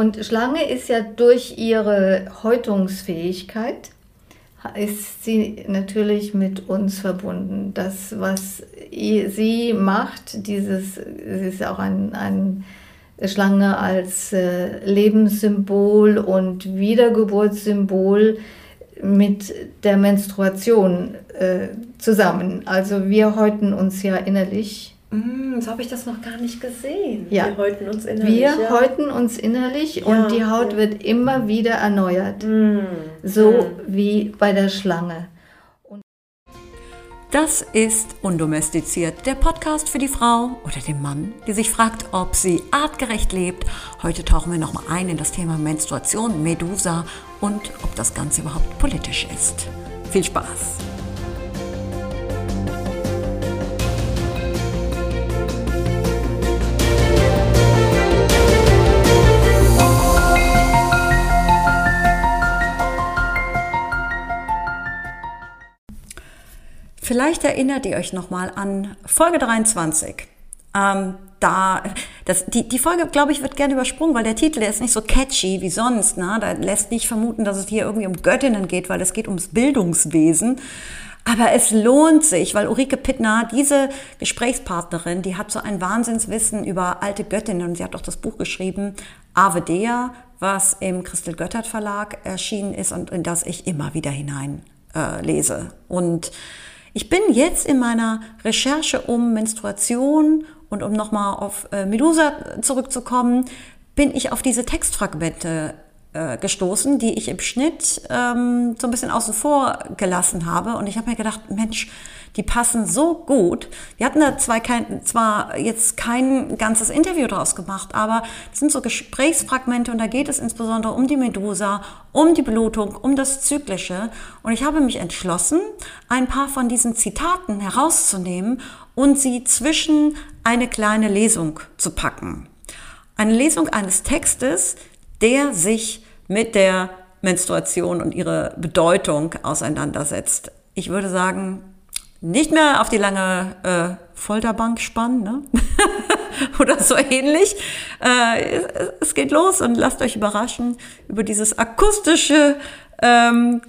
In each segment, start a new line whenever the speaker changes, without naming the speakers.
Und Schlange ist ja durch ihre Häutungsfähigkeit, ist sie natürlich mit uns verbunden. Das, was sie macht, dieses, sie ist auch ein, ein Schlange als äh, Lebenssymbol und Wiedergeburtssymbol mit der Menstruation äh, zusammen. Also wir häuten uns ja innerlich
Mm, so habe ich das noch gar nicht gesehen.
Ja.
Wir häuten uns innerlich.
Wir ja. häuten uns innerlich ja, und die Haut ja. wird immer wieder erneuert. Mm. So wie bei der Schlange.
Das ist Undomestiziert, der Podcast für die Frau oder den Mann, die sich fragt, ob sie artgerecht lebt. Heute tauchen wir nochmal ein in das Thema Menstruation, Medusa und ob das Ganze überhaupt politisch ist. Viel Spaß! Vielleicht erinnert ihr euch nochmal an Folge 23. Ähm, da, das, die, die Folge, glaube ich, wird gerne übersprungen, weil der Titel, der ist nicht so catchy wie sonst. Ne? Da lässt nicht vermuten, dass es hier irgendwie um Göttinnen geht, weil es geht ums Bildungswesen. Aber es lohnt sich, weil Ulrike Pittner, diese Gesprächspartnerin, die hat so ein Wahnsinnswissen über alte Göttinnen und sie hat auch das Buch geschrieben, Ave Dea, was im Christel Göttert Verlag erschienen ist und in das ich immer wieder hinein äh, lese. Und ich bin jetzt in meiner Recherche um Menstruation und um nochmal auf äh, Medusa zurückzukommen, bin ich auf diese Textfragmente äh, gestoßen, die ich im Schnitt ähm, so ein bisschen außen vor gelassen habe. Und ich habe mir gedacht, Mensch, die passen so gut. Wir hatten da zwar, kein, zwar jetzt kein ganzes Interview draus gemacht, aber es sind so Gesprächsfragmente und da geht es insbesondere um die Medusa, um die Blutung, um das Zyklische. Und ich habe mich entschlossen, ein paar von diesen Zitaten herauszunehmen und sie zwischen eine kleine Lesung zu packen. Eine Lesung eines Textes, der sich mit der Menstruation und ihre Bedeutung auseinandersetzt. Ich würde sagen, nicht mehr auf die lange äh, Folterbank spannen ne? oder so ähnlich. Äh, es geht los und lasst euch überraschen über dieses akustische ähm,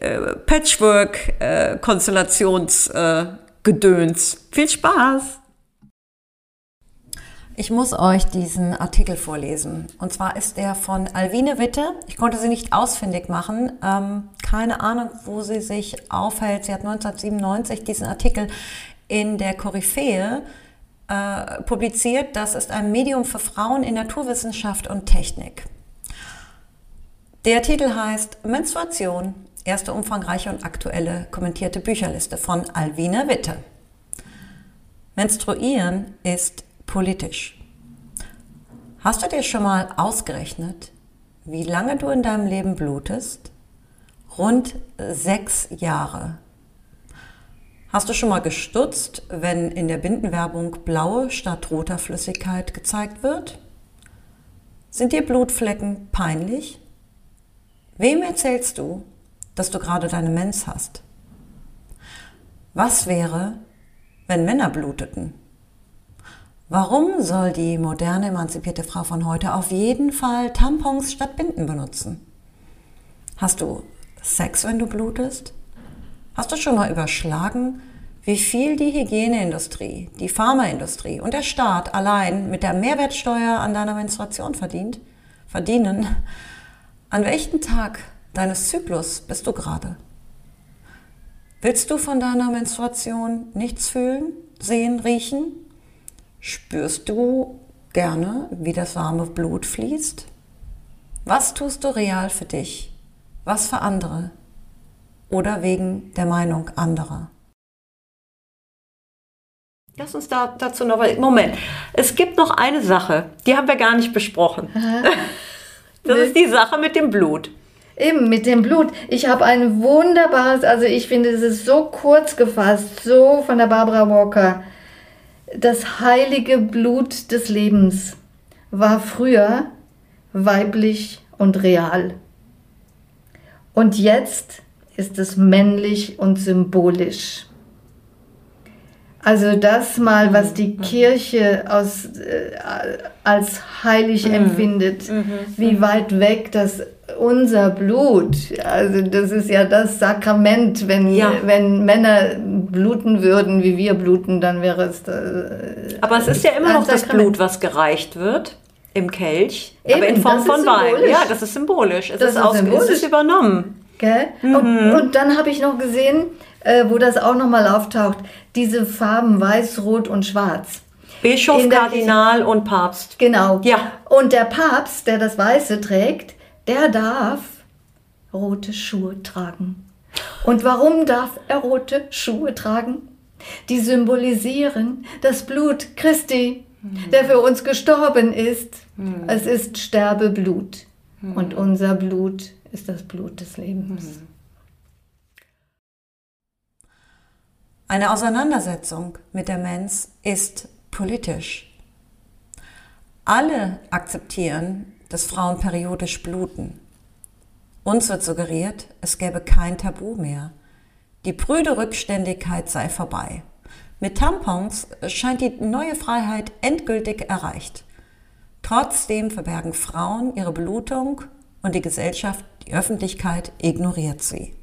äh, Patchwork-Konstellationsgedöns. Äh, Viel Spaß! Ich muss euch diesen Artikel vorlesen. Und zwar ist der von Alwine Witte. Ich konnte sie nicht ausfindig machen. Ähm, keine Ahnung, wo sie sich aufhält. Sie hat 1997 diesen Artikel in der Koryphäe äh, publiziert. Das ist ein Medium für Frauen in Naturwissenschaft und Technik. Der Titel heißt Menstruation, erste umfangreiche und aktuelle kommentierte Bücherliste von Alwine Witte. Menstruieren ist Politisch. Hast du dir schon mal ausgerechnet, wie lange du in deinem Leben blutest? Rund sechs Jahre. Hast du schon mal gestutzt, wenn in der Bindenwerbung blaue statt roter Flüssigkeit gezeigt wird? Sind dir Blutflecken peinlich? Wem erzählst du, dass du gerade deine Mens hast? Was wäre, wenn Männer bluteten? Warum soll die moderne emanzipierte Frau von heute auf jeden Fall Tampons statt Binden benutzen? Hast du Sex, wenn du blutest? Hast du schon mal überschlagen, wie viel die Hygieneindustrie, die Pharmaindustrie und der Staat allein mit der Mehrwertsteuer an deiner Menstruation verdient, verdienen? An welchem Tag deines Zyklus bist du gerade? Willst du von deiner Menstruation nichts fühlen, sehen, riechen? Spürst du gerne, wie das warme Blut fließt? Was tust du real für dich? Was für andere? Oder wegen der Meinung anderer? Lass uns da, dazu noch. Moment, es gibt noch eine Sache, die haben wir gar nicht besprochen. Das ist die Sache mit dem Blut.
Eben, mit dem Blut. Ich habe ein wunderbares, also ich finde, es ist so kurz gefasst, so von der Barbara Walker das heilige Blut des Lebens war früher weiblich und real. Und jetzt ist es männlich und symbolisch. Also das mal, was die Kirche aus, äh, als heilig empfindet, wie weit weg das unser Blut, also das ist ja das Sakrament, wenn,
Ja.
wenn Männer bluten würden, wie wir bluten, dann wäre es... Äh,
Aber es ist ja immer noch das
Sakrament.
Blut, was gereicht wird im Kelch, aber
Eben,
in Form
das
von Wein. Ja, das ist symbolisch. Es
Das
ist,
ist
aus,
symbolisch.
Es ist übernommen.
Gell? Und, und dann habe ich noch gesehen, äh, wo das auch nochmal auftaucht, diese Farben Weiß, Rot und Schwarz.
Bischof, Kardinal und Papst.
Genau.
Ja.
Und der Papst, der das Weiße trägt, der darf rote Schuhe tragen. Und warum darf er rote Schuhe tragen? Die symbolisieren das Blut Christi, der für uns gestorben ist. Es ist Sterbeblut. Und unser Blut ist das Blut des Lebens.
Eine Auseinandersetzung mit der Mens ist politisch. Alle akzeptieren, dass Frauen periodisch bluten. Uns wird suggeriert, es gäbe kein Tabu mehr. Die prüde Rückständigkeit sei vorbei. Mit Tampons scheint die neue Freiheit endgültig erreicht. Trotzdem verbergen Frauen ihre Blutung und die Gesellschaft, die Öffentlichkeit ignoriert sie.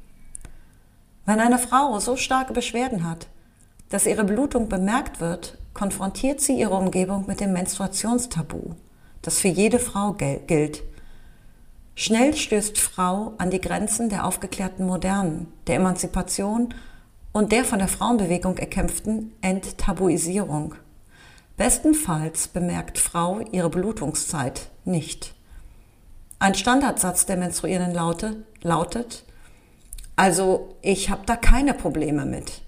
Wenn eine Frau so starke Beschwerden hat, dass ihre Blutung bemerkt wird, konfrontiert sie ihre Umgebung mit dem Menstruationstabu, das für jede Frau gilt. Schnell stößt Frau an die Grenzen der aufgeklärten Modernen, der Emanzipation und der von der Frauenbewegung erkämpften Enttabuisierung. Bestenfalls bemerkt Frau ihre Blutungszeit nicht. Ein Standardsatz der Menstruierenden laute, lautet, also ich habe da keine Probleme mit.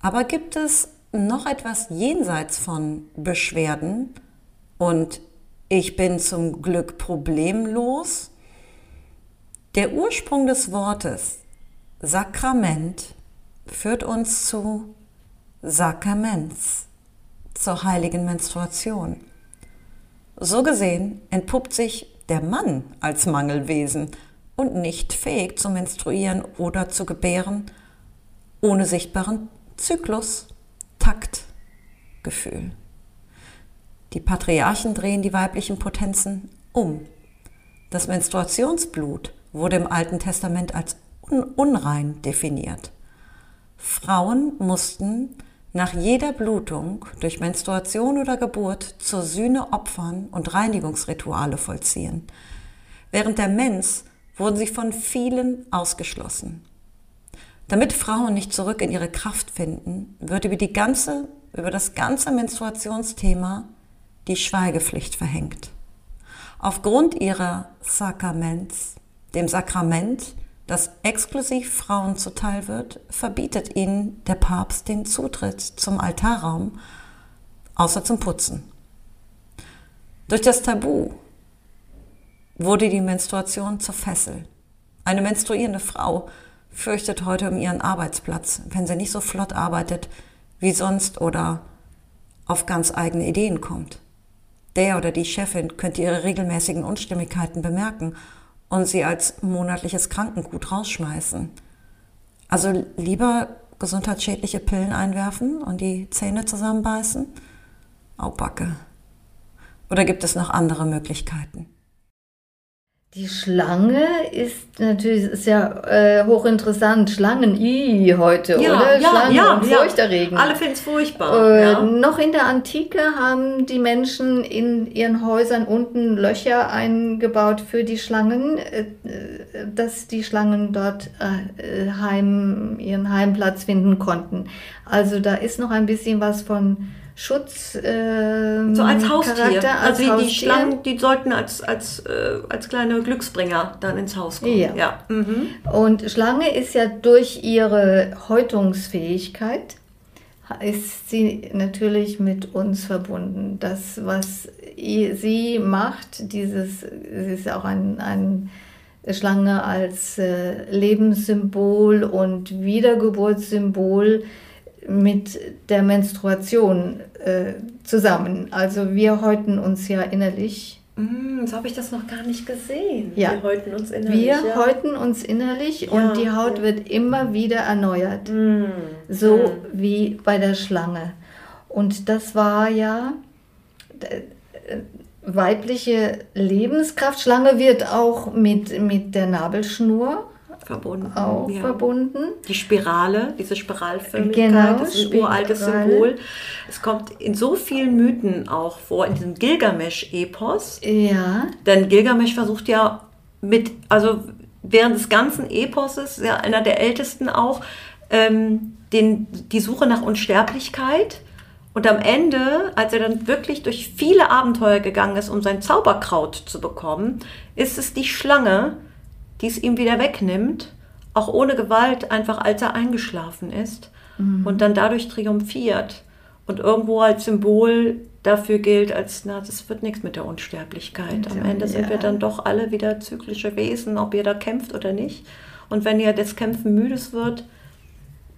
Aber gibt es noch etwas jenseits von Beschwerden und ich bin zum Glück problemlos? Der Ursprung des Wortes Sakrament führt uns zu Sakraments, zur heiligen Menstruation. So gesehen entpuppt sich der Mann als Mangelwesen und nicht fähig zu menstruieren oder zu gebären, ohne sichtbaren Zyklus, Takt, Gefühl. Die Patriarchen drehen die weiblichen Potenzen um. Das Menstruationsblut wurde im Alten Testament als un unrein definiert. Frauen mussten nach jeder Blutung durch Menstruation oder Geburt zur Sühne opfern und Reinigungsrituale vollziehen. Während der Mens wurden sie von vielen ausgeschlossen. Damit Frauen nicht zurück in ihre Kraft finden, wird über, die ganze, über das ganze Menstruationsthema die Schweigepflicht verhängt. Aufgrund ihrer Sakraments, dem Sakrament, das exklusiv Frauen zuteil wird, verbietet ihnen der Papst den Zutritt zum Altarraum, außer zum Putzen. Durch das Tabu wurde die Menstruation zur Fessel. Eine menstruierende Frau fürchtet heute um ihren Arbeitsplatz, wenn sie nicht so flott arbeitet wie sonst oder auf ganz eigene Ideen kommt. Der oder die Chefin könnte ihre regelmäßigen Unstimmigkeiten bemerken und sie als monatliches Krankengut rausschmeißen. Also lieber gesundheitsschädliche Pillen einwerfen und die Zähne zusammenbeißen? Au Backe. Oder gibt es noch andere Möglichkeiten?
Die Schlange ist natürlich ist ja äh, hochinteressant. Schlangen, i heute, oder? Schlangen und furchterregend.
Alle finden es furchtbar.
Äh,
ja.
Noch in der Antike haben die Menschen in ihren Häusern unten Löcher eingebaut für die Schlangen, äh, äh, dass die Schlangen dort äh, heim, ihren Heimplatz finden konnten. Also da ist noch ein bisschen was von Schutz. ähm,
So als Haustier.
Charakter, als
also die, die
Haustier.
Schlangen, die sollten als, als, äh, als kleine Glücksbringer dann ins Haus kommen.
Ja.
ja. Mhm.
Und Schlange ist ja durch ihre Häutungsfähigkeit, ist sie natürlich mit uns verbunden. Das, was sie macht, dieses, sie ist auch ein, ein Schlange als äh, Lebenssymbol und Wiedergeburtssymbol mit der Menstruation äh, zusammen. Also wir häuten uns ja innerlich
Mm, so habe ich das noch gar nicht gesehen.
Ja.
Wir häuten uns innerlich.
Wir
ja.
häuten uns innerlich
Ja,
und die Haut wird immer wieder erneuert.
Mm.
So wie bei der Schlange. Und das war ja äh, weibliche Lebenskraft. Schlange wird auch mit, mit der Nabelschnur
verbunden.
auch
ja.
verbunden.
Die Spirale, diese Spiralförmigkeit,
Genau,
das ist ein uraltes
Spirale.
Symbol. Es kommt in so vielen Mythen auch vor, in diesem Gilgamesch-Epos.
Ja,
Denn Gilgamesch versucht ja mit, also während des ganzen Eposes, ja einer der ältesten auch, ähm, den, die Suche nach Unsterblichkeit. Und am Ende, als er dann wirklich durch viele Abenteuer gegangen ist, um sein Zauberkraut zu bekommen, ist es die Schlange, die es ihm wieder wegnimmt, auch ohne Gewalt, einfach als er eingeschlafen ist und dann dadurch triumphiert und irgendwo als Symbol dafür gilt, als, na, das wird nichts mit der Unsterblichkeit. Am Ende sind wir dann doch alle wieder zyklische Wesen, ob ihr da kämpft oder nicht. Und wenn ihr das Kämpfen müdes wird,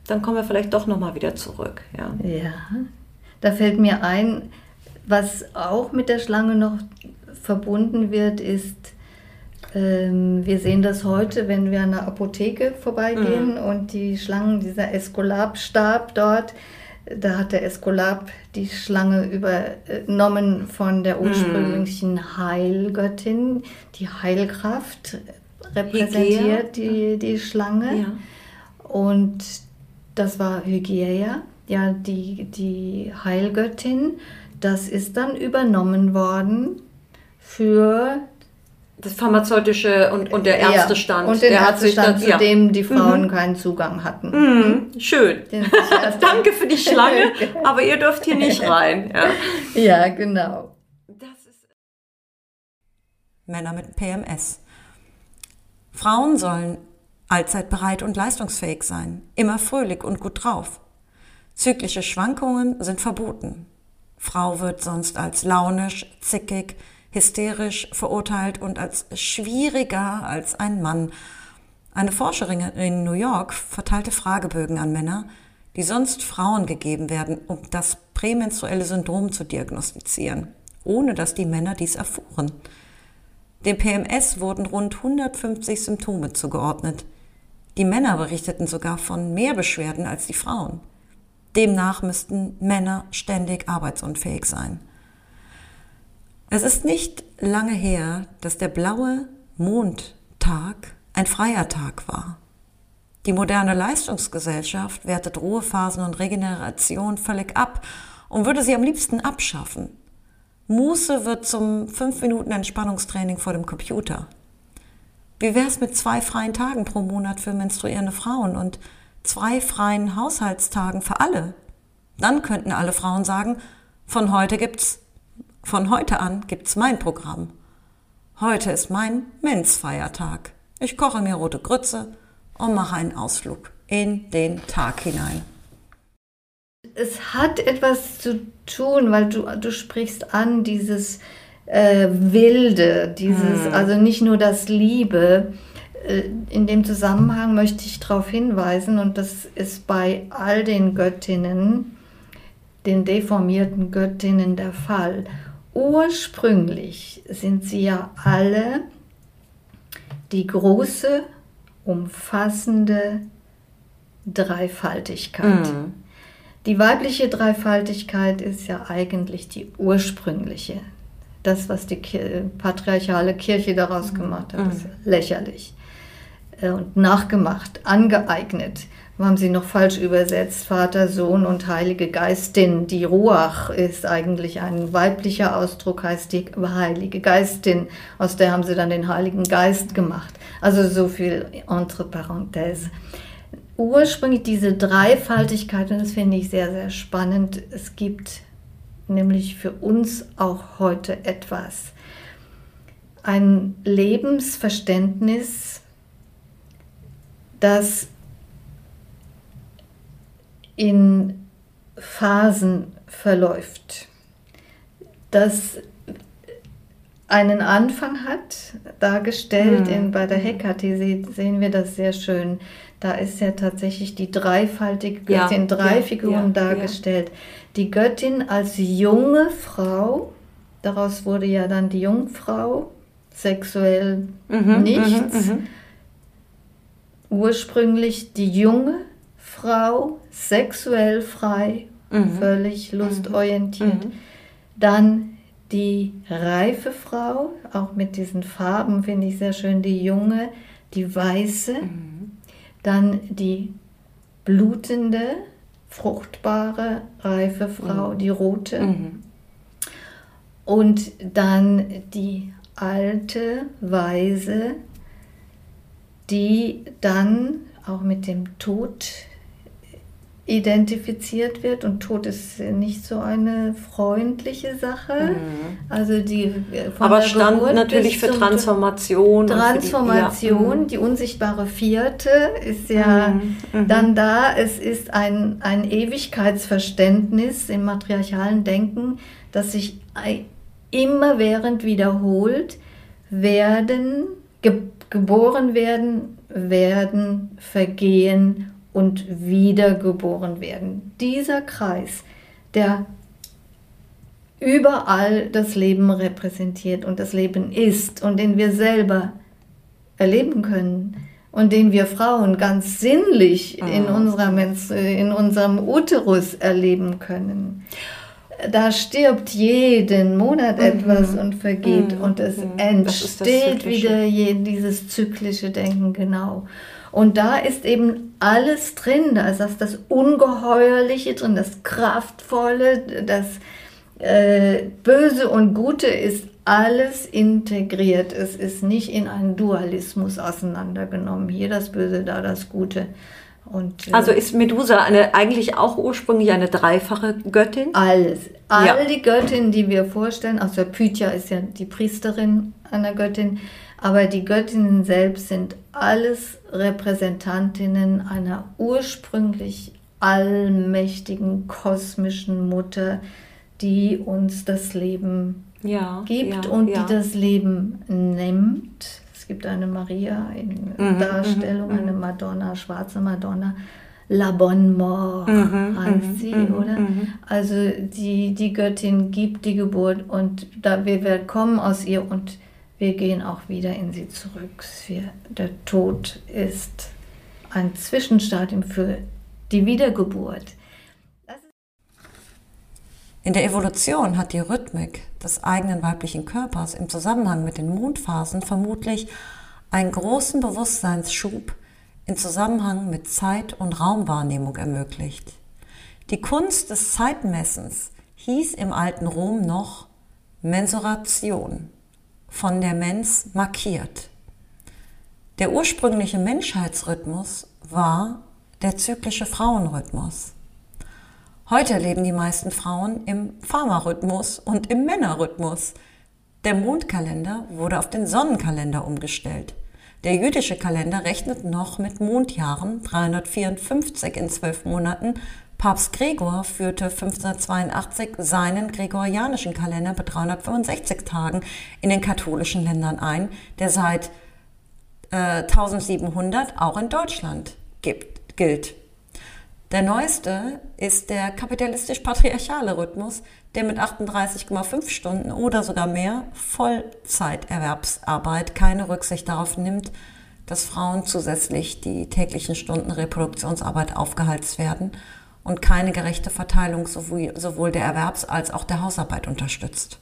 dann kommen wir vielleicht doch nochmal wieder zurück. Ja.
ja. Da fällt mir ein, was auch mit der Schlange noch verbunden wird, ist, wir sehen das heute, wenn wir an der Apotheke vorbeigehen und die Schlangen, dieser Eskulapstab dort, da hat der Eskulap die Schlange übernommen von der ursprünglichen Heilgöttin. Die Heilkraft repräsentiert die, die Schlange.
Ja.
Und das war Hygieia, ja, die, die Heilgöttin. Das ist dann übernommen worden für
Das pharmazeutische und, und der Ärztestand.
Ja, und den
der hat sich
Ärztestand,
dann,
zu
ja.
dem die Frauen keinen Zugang hatten.
Mhm, schön.
Sich erst-
Danke für die Schlange, aber ihr dürft hier nicht rein. Ja.
Ja, genau.
Das ist
Männer mit PMS. Frauen sollen allzeit bereit und leistungsfähig sein, immer fröhlich und gut drauf. Zyklische Schwankungen sind verboten. Frau wird sonst als launisch, zickig, hysterisch verurteilt und als schwieriger als ein Mann. Eine Forscherin in New York verteilte Fragebögen an Männer, die sonst Frauen gegeben werden, um das prämenstruelle Syndrom zu diagnostizieren, ohne dass die Männer dies erfuhren. Dem PMS wurden rund 150 Symptome zugeordnet. Die Männer berichteten sogar von mehr Beschwerden als die Frauen. Demnach müssten Männer ständig arbeitsunfähig sein. Es ist nicht lange her, dass der blaue Mondtag ein freier Tag war. Die moderne Leistungsgesellschaft wertet Ruhephasen und Regeneration völlig ab und würde sie am liebsten abschaffen. Muße wird zum 5 Minuten Entspannungstraining vor dem Computer. Wie wär's mit zwei freien Tagen pro Monat für menstruierende Frauen und zwei freien Haushaltstagen für alle? Dann könnten alle Frauen sagen, von heute gibt's, von heute an gibt's mein Programm. Heute ist mein Mensfeiertag. Ich koche mir rote Grütze und mache einen Ausflug in den Tag hinein.
Es hat etwas zu tun, weil du, du sprichst an dieses äh, Wilde, dieses, also nicht nur das Liebe. Äh, In dem Zusammenhang möchte ich darauf hinweisen, und das ist bei all den Göttinnen, den deformierten Göttinnen der Fall. Ursprünglich sind sie ja alle die große, umfassende Dreifaltigkeit. Die weibliche Dreifaltigkeit ist ja eigentlich die ursprüngliche. Das, was die patriarchale Kirche daraus gemacht hat, ist ja lächerlich. Äh, Und nachgemacht, angeeignet. Haben sie noch falsch übersetzt, Vater, Sohn und Heilige Geistin. Die Ruach ist eigentlich ein weiblicher Ausdruck, heißt die Heilige Geistin. Aus der haben sie dann den Heiligen Geist gemacht. Also so viel entre parenthèses ursprünglich diese Dreifaltigkeit, und das finde ich sehr, sehr spannend. Es gibt nämlich für uns auch heute etwas. Ein Lebensverständnis, das in Phasen verläuft, das einen Anfang hat, dargestellt in, bei der Hekate se- sehen wir das sehr schön. Da ist ja tatsächlich die dreifaltige
Ja,
Göttin, drei
ja,
Figuren
ja,
dargestellt. Die Göttin als junge Frau, Daraus wurde ja dann die Jungfrau, sexuell mhm, nichts. Mhm, mhm. Ursprünglich die junge Frau, sexuell frei, mhm. völlig lustorientiert. Mhm. Dann die reife Frau, auch mit diesen Farben finde ich sehr schön, die junge, die weiße, mhm. dann die blutende, fruchtbare, reife Frau, mhm. die rote. Mhm. Und dann die alte, weise, die dann auch mit dem Tod identifiziert wird und Tod ist nicht so eine freundliche Sache. Mhm. Also die
äh, Aber stand Geburt natürlich für Transformation.
Transformation, die, ja. die, unsichtbare Vierte ist ja mhm. Mhm. dann da. Es ist ein, ein Ewigkeitsverständnis im matriarchalen Denken, das sich immerwährend wiederholt, werden, ge geboren werden, werden, vergehen und wiedergeboren werden. Dieser Kreis, der überall das Leben repräsentiert und das Leben ist und den wir selber erleben können und den wir Frauen ganz sinnlich in, ah. unserer, in unserem Uterus erleben können. Da stirbt jeden Monat mhm. etwas und vergeht mhm. und es mhm. entsteht wieder dieses zyklische Denken genau. Und da ist eben alles drin. Da ist das, das Ungeheuerliche drin, das Kraftvolle, das äh, Böse und Gute ist alles integriert. Es ist nicht in einen Dualismus auseinandergenommen. Hier das Böse, da das Gute.
Und, äh, also ist Medusa eine, eigentlich auch ursprünglich eine dreifache Göttin?
Alles. All ja. die Göttinnen, die wir vorstellen, also Pythia ist ja die Priesterin einer Göttin, aber die Göttinnen selbst sind alles Repräsentantinnen einer ursprünglich allmächtigen kosmischen Mutter, die uns das Leben ja, gibt ja, und ja. die das Leben nimmt. Es gibt eine Maria in mhm, Darstellung, mhm, eine Madonna, schwarze Madonna. La Bonne Mort mhm, heißt mhm, sie, mhm, oder? Mhm. Also die, die Göttin gibt die Geburt und da wir, wir kommen aus ihr und wir gehen auch wieder in sie zurück. Wir, der Tod ist ein Zwischenstadium für die Wiedergeburt.
In der Evolution hat die Rhythmik des eigenen weiblichen Körpers im Zusammenhang mit den Mondphasen vermutlich einen großen Bewusstseinsschub in Zusammenhang mit Zeit- und Raumwahrnehmung ermöglicht. Die Kunst des Zeitmessens hieß im alten Rom noch Mensuration von der Mens markiert. Der ursprüngliche Menschheitsrhythmus war der zyklische Frauenrhythmus. Heute leben die meisten Frauen im Pharmarhythmus und im Männerrhythmus. Der Mondkalender wurde auf den Sonnenkalender umgestellt. Der jüdische Kalender rechnet noch mit Mondjahren, 354 in zwölf Monaten, Papst Gregor führte 1582 seinen gregorianischen Kalender mit 365 Tagen in den katholischen Ländern ein, der seit äh, 1700 auch in Deutschland gibt, gilt. Der neueste ist der kapitalistisch-patriarchale Rhythmus, der mit 38,5 Stunden oder sogar mehr Vollzeiterwerbsarbeit keine Rücksicht darauf nimmt, dass Frauen zusätzlich die täglichen Stunden Reproduktionsarbeit aufgehalst werden und keine gerechte Verteilung sowohl der Erwerbs- als auch der Hausarbeit unterstützt.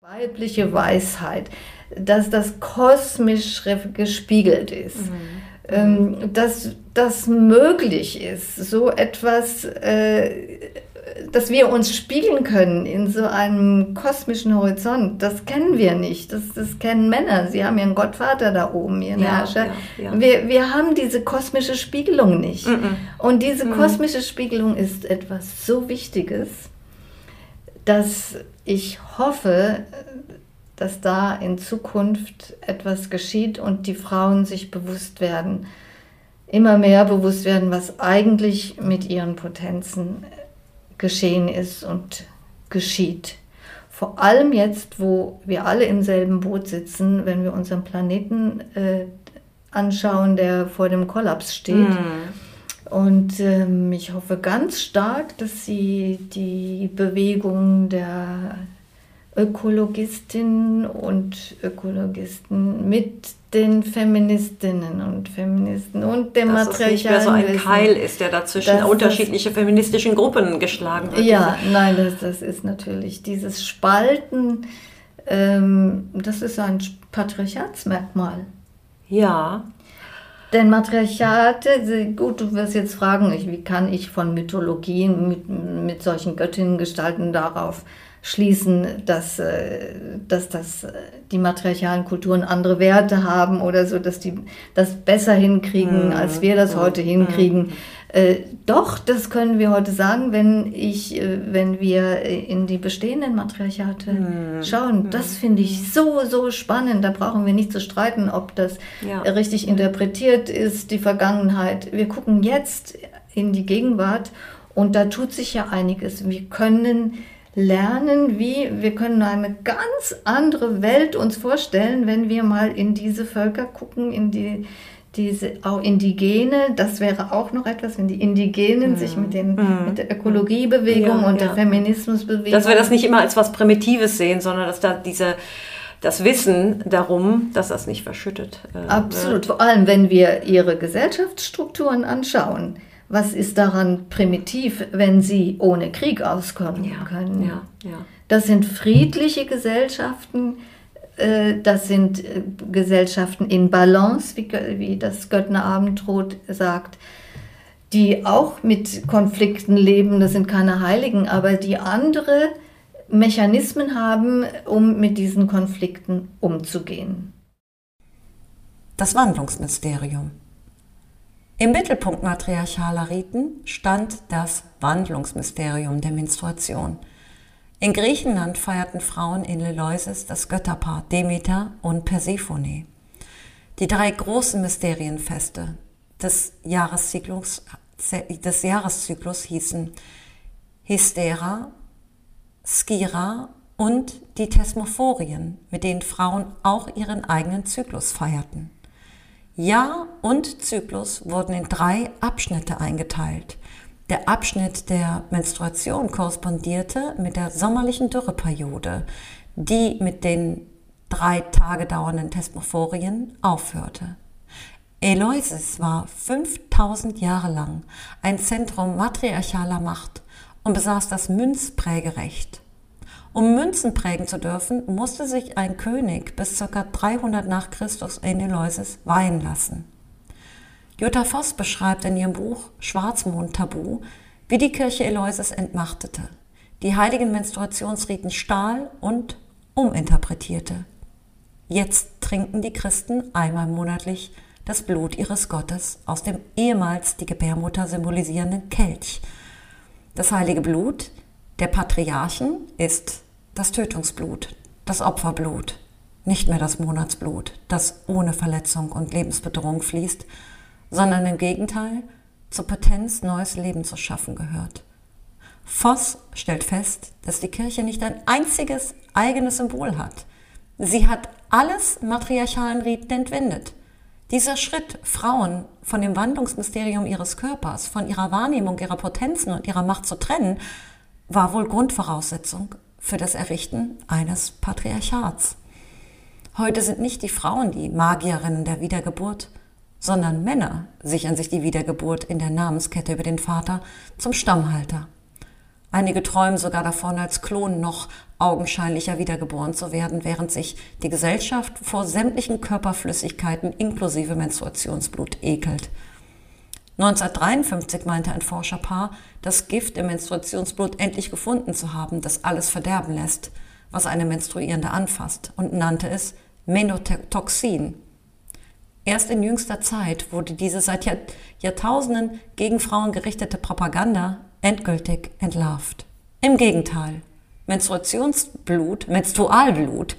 Weibliche Weisheit, dass das kosmisch gespiegelt ist. Mhm. Ähm, dass das möglich ist, so etwas äh, dass wir uns spiegeln können in so einem kosmischen Horizont, das kennen wir nicht. Das, das kennen Männer. Sie haben ihren Gottvater da oben, ihren ja, Herrscher. Ja, ja. Wir, wir haben diese kosmische Spiegelung nicht. Mm -mm. Und diese mm kosmische Spiegelung ist etwas so Wichtiges, dass ich hoffe, dass da in Zukunft etwas geschieht und die Frauen sich bewusst werden, immer mehr bewusst werden, was eigentlich mit ihren Potenzen geschehen ist und geschieht. Vor allem jetzt, wo wir alle im selben Boot sitzen, wenn wir unseren Planeten äh, anschauen, der vor dem Kollaps steht. Mm. Und ähm, ich hoffe ganz stark, dass Sie die Bewegung der Ökologistinnen und Ökologisten mit den Feministinnen und Feministen und dem
Dass es nicht mehr so ein Keil ist, der dazwischen unterschiedliche feministischen Gruppen geschlagen wird.
Ja, nein, das, das ist natürlich dieses Spalten, ähm, das ist ein Patriarchatsmerkmal.
Ja.
Denn Matriarchate, gut, du wirst jetzt fragen, wie kann ich von Mythologien mit, mit solchen Göttinnengestalten darauf schließen, dass, äh, dass das, äh, die matriarchalen Kulturen andere Werte haben oder so, dass die das besser hinkriegen, mhm. als wir das heute hinkriegen. Mhm. Äh, doch, das können wir heute sagen, wenn ich, äh, wenn wir in die bestehenden Matriarchate mhm. schauen. Das finde ich so, so spannend. Da brauchen wir nicht zu streiten, ob das ja. richtig interpretiert ist, die Vergangenheit. Wir gucken jetzt in die Gegenwart und da tut sich ja einiges. Wir können lernen, wie wir können eine ganz andere Welt uns vorstellen, wenn wir mal in diese Völker gucken, in die diese auch Indigene, das wäre auch noch etwas, wenn die Indigenen mm. sich mit, den, mm. mit der Ökologiebewegung ja, und ja. der Feminismusbewegung.
Dass wir das nicht immer als was Primitives sehen, sondern dass da diese das Wissen darum, dass das nicht verschüttet.
Äh, Absolut, wird. vor allem wenn wir ihre Gesellschaftsstrukturen anschauen was ist daran primitiv, wenn sie ohne Krieg auskommen ja, können? Ja, ja. Das sind friedliche Gesellschaften, äh, das sind äh, Gesellschaften in Balance, wie, das Göttner Abendrot sagt, die auch mit Konflikten leben, das sind keine Heiligen, aber die andere Mechanismen haben, um mit diesen Konflikten umzugehen.
Das Wandlungsmysterium. Im Mittelpunkt matriarchaler Riten stand das Wandlungsmysterium der Menstruation. In Griechenland feierten Frauen in Eleusis das Götterpaar Demeter und Persephone. Die drei großen Mysterienfeste des Jahreszyklus, des Jahreszyklus hießen Hystera, Skira und die Thesmophorien, mit denen Frauen auch ihren eigenen Zyklus feierten. Jahr und Zyklus wurden in drei Abschnitte eingeteilt. Der Abschnitt der Menstruation korrespondierte mit der sommerlichen Dürreperiode, die mit den drei Tage dauernden Thesmophorien aufhörte. Eleusis war 5000 Jahre lang ein Zentrum matriarchaler Macht und besaß das Münzprägerecht. Um Münzen prägen zu dürfen, musste sich ein König bis ca. 300 nach Christus in Eleusis weihen lassen. Jutta Voss beschreibt in ihrem Buch Schwarzmond Tabu, wie die Kirche Eleusis entmachtete, die heiligen Menstruationsriten stahl und uminterpretierte. Jetzt trinken die Christen einmal monatlich das Blut ihres Gottes aus dem ehemals die Gebärmutter symbolisierenden Kelch. Das heilige Blut der Patriarchen ist das Tötungsblut, das Opferblut, nicht mehr das Monatsblut, das ohne Verletzung und Lebensbedrohung fließt, sondern im Gegenteil zur Potenz, neues Leben zu schaffen gehört. Voss stellt fest, dass die Kirche nicht ein einziges eigenes Symbol hat. Sie hat alles matriarchalen Riten entwendet. Dieser Schritt, Frauen von dem Wandlungsmysterium ihres Körpers, von ihrer Wahrnehmung ihrer Potenzen und ihrer Macht zu trennen, war wohl Grundvoraussetzung für das Errichten eines Patriarchats. Heute sind nicht die Frauen die Magierinnen der Wiedergeburt, sondern Männer sichern sich die Wiedergeburt in der Namenskette über den Vater zum Stammhalter. Einige träumen sogar davon, als Klon noch augenscheinlicher wiedergeboren zu werden, während sich die Gesellschaft vor sämtlichen Körperflüssigkeiten inklusive Menstruationsblut ekelt. 1953 meinte ein Forscherpaar, das Gift im Menstruationsblut endlich gefunden zu haben, das alles verderben lässt, was eine Menstruierende anfasst, und nannte es Menotoxin. Erst in jüngster Zeit wurde diese seit Jahr Jahrtausenden gegen Frauen gerichtete Propaganda endgültig entlarvt. Im Gegenteil, Menstruationsblut, Menstrualblut,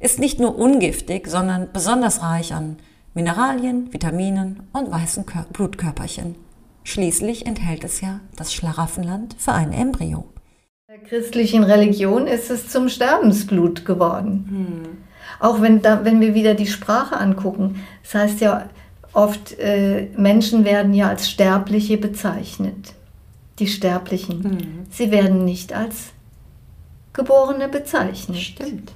ist nicht nur ungiftig, sondern besonders reich an Mineralien, Vitaminen und weißen Blutkörperchen. Schließlich enthält es ja das Schlaraffenland für ein Embryo.
In der christlichen Religion ist es zum Sterbensblut geworden. Hm. Auch wenn, da, wenn wir wieder die Sprache angucken. Das heißt ja oft, äh, Menschen werden ja als Sterbliche bezeichnet. Die Sterblichen. Hm. Sie werden nicht als Geborene bezeichnet.
Stimmt.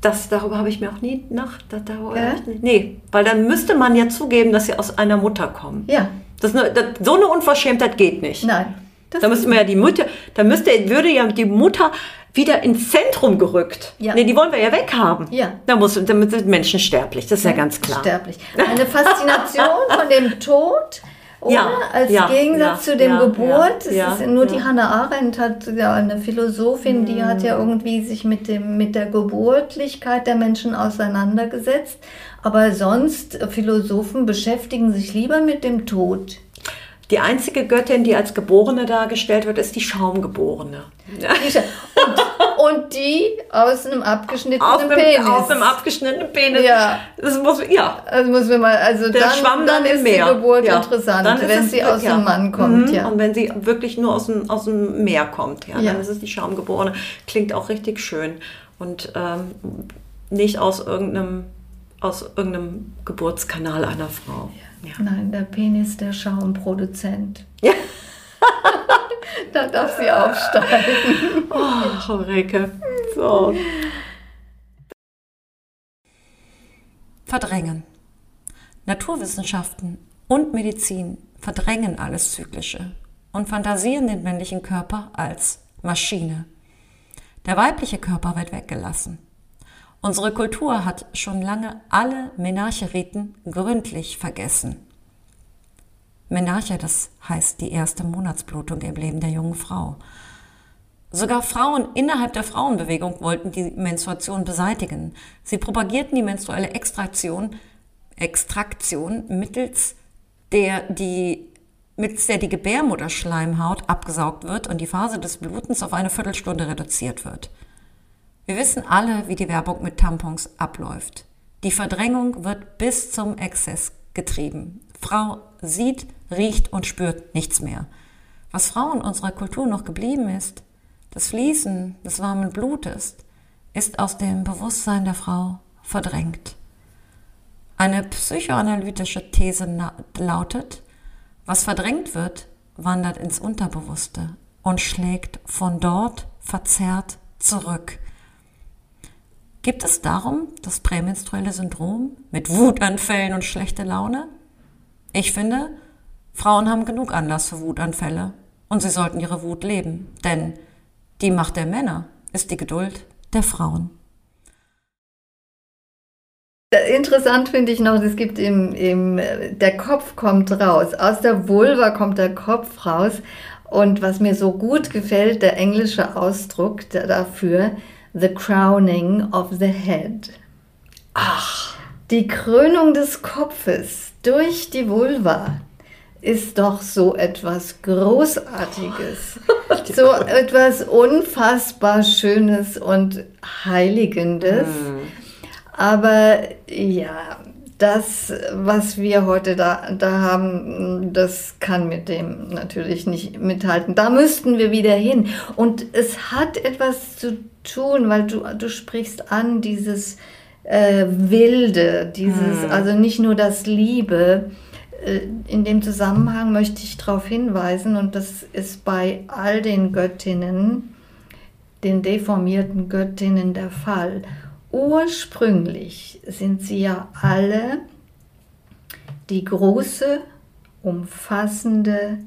Das, darüber habe ich mir auch nie nach. Da, darüber
Ja?
Nee, weil dann müsste man ja zugeben, dass sie aus einer Mutter kommen.
Ja,
Das, eine- das, so eine Unverschämtheit geht nicht.
nein.
Da müsste man ja die Mutter, da müsste, würde ja die Mutter wieder ins Zentrum gerückt.
Ja.
Nee, die wollen wir ja weghaben.
Ja.
Da muss, damit sind Menschen sterblich, das ist ja ganz klar.
Sterblich. Eine Faszination von dem Tod. Oder
Ja,
als
ja,
Gegensatz
ja,
zu dem
ja,
Geburt,
ja,
es
ja,
ist nur die
ja.
Hannah Arendt hat ja eine Philosophin, die hat ja irgendwie sich mit dem mit der Geburtlichkeit der Menschen auseinandergesetzt, aber sonst Philosophen beschäftigen sich lieber mit dem Tod.
Die einzige Göttin, die als Geborene dargestellt wird, ist die Schaumgeborene.
Scha- Und, und die aus einem abgeschnittenen
Auf einem,
Penis.
auf einem abgeschnittenen Penis.
Ja.
Das muss, ja.
also muss man mal, also
Der
dann,
schwamm
dann
dann im
ist
Meer.
die Geburt
Ja.
interessant,
Dann ist
wenn
es-
sie aus
ja.
dem Mann kommt,
Mhm.
ja.
Und wenn sie wirklich nur aus dem, aus dem Meer kommt, ja,
Ja.
dann ist es die Schaumgeborene. Klingt auch richtig schön. Und ähm, nicht aus irgendeinem, aus irgendeinem Geburtskanal einer Frau. Ja.
Nein, der Penis der Schaumproduzent.
Ja.
Da darf sie aufsteigen.
Oh, Ulrike. So.
Verdrängen. Naturwissenschaften und Medizin verdrängen alles Zyklische und fantasieren den männlichen Körper als Maschine. Der weibliche Körper wird weggelassen. Unsere Kultur hat schon lange alle Menarcheriten gründlich vergessen. Menarche, das heißt die erste Monatsblutung im Leben der jungen Frau. Sogar Frauen innerhalb der Frauenbewegung wollten die Menstruation beseitigen. Sie propagierten die menstruelle Extraktion, Extraktion mittels der die mittels der die Gebärmutterschleimhaut abgesaugt wird und die Phase des Blutens auf eine Viertelstunde reduziert wird. Wir wissen alle, wie die Werbung mit Tampons abläuft. Die Verdrängung wird bis zum Exzess getrieben. Frau sieht, riecht und spürt nichts mehr. Was Frauen unserer Kultur noch geblieben ist, das Fließen des warmen Blutes, ist aus dem Bewusstsein der Frau verdrängt. Eine psychoanalytische These lautet, was verdrängt wird, wandert ins Unterbewusste und schlägt von dort verzerrt zurück. Gibt es darum das prämenstruelle Syndrom mit Wutanfällen und schlechter Laune? Ich finde, Frauen haben genug Anlass für Wutanfälle und sie sollten ihre Wut leben, denn die Macht der Männer ist die Geduld der Frauen.
Interessant finde ich noch, es gibt im, im, der Kopf kommt raus. Aus der Vulva kommt der Kopf raus. Und was mir so gut gefällt, der englische Ausdruck da- dafür, the crowning of the head. Ach. Die Krönung des Kopfes durch die Vulva ist doch so etwas Großartiges. so etwas unfassbar Schönes und Heiligendes. Aber ja, das, was wir heute da, da haben, das kann mit dem natürlich nicht mithalten. Da müssten wir wieder hin. Und es hat etwas zu tun, weil du, du sprichst an dieses äh, Wilde, dieses, also nicht nur das Liebe. Äh, In dem Zusammenhang möchte ich darauf hinweisen, und das ist bei all den Göttinnen, den deformierten Göttinnen der Fall. Ursprünglich sind sie ja alle die große, umfassende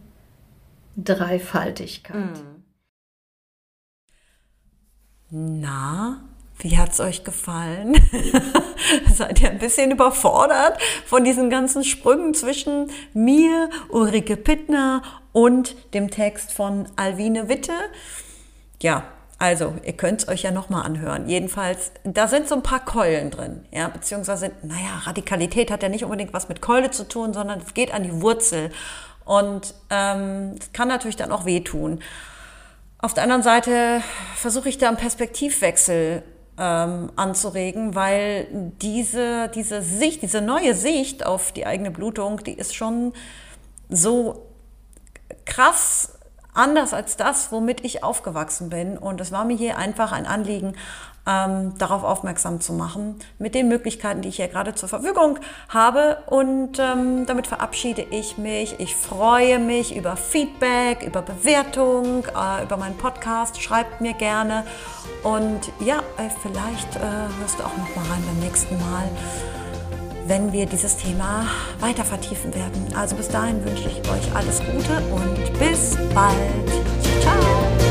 Dreifaltigkeit.
Na, wie hat's euch gefallen? Seid ihr ein bisschen überfordert von diesen ganzen Sprüngen zwischen mir, Ulrike Pittner und dem Text von Alwine Witte? Ja, also, ihr könnt's euch ja nochmal anhören. Jedenfalls, da sind so ein paar Keulen drin. Ja, beziehungsweise, naja, Radikalität hat ja nicht unbedingt was mit Keule zu tun, sondern es geht an die Wurzel. Und ähm, kann natürlich dann auch wehtun. Auf der anderen Seite versuche ich da einen Perspektivwechsel ähm, anzuregen, weil diese, diese Sicht, diese neue Sicht auf die eigene Blutung, die ist schon so krass anders als das, womit ich aufgewachsen bin. Und es war mir hier einfach ein Anliegen, ähm, darauf aufmerksam zu machen, mit den Möglichkeiten, die ich hier gerade zur Verfügung habe. Und ähm, damit verabschiede ich mich. Ich freue mich über Feedback, über Bewertung, äh, über meinen Podcast. Schreibt mir gerne. Und ja, äh, vielleicht äh, hörst du auch noch mal rein beim nächsten Mal wenn wir dieses Thema weiter vertiefen werden. Also bis dahin wünsche ich euch alles Gute und bis bald. Ciao.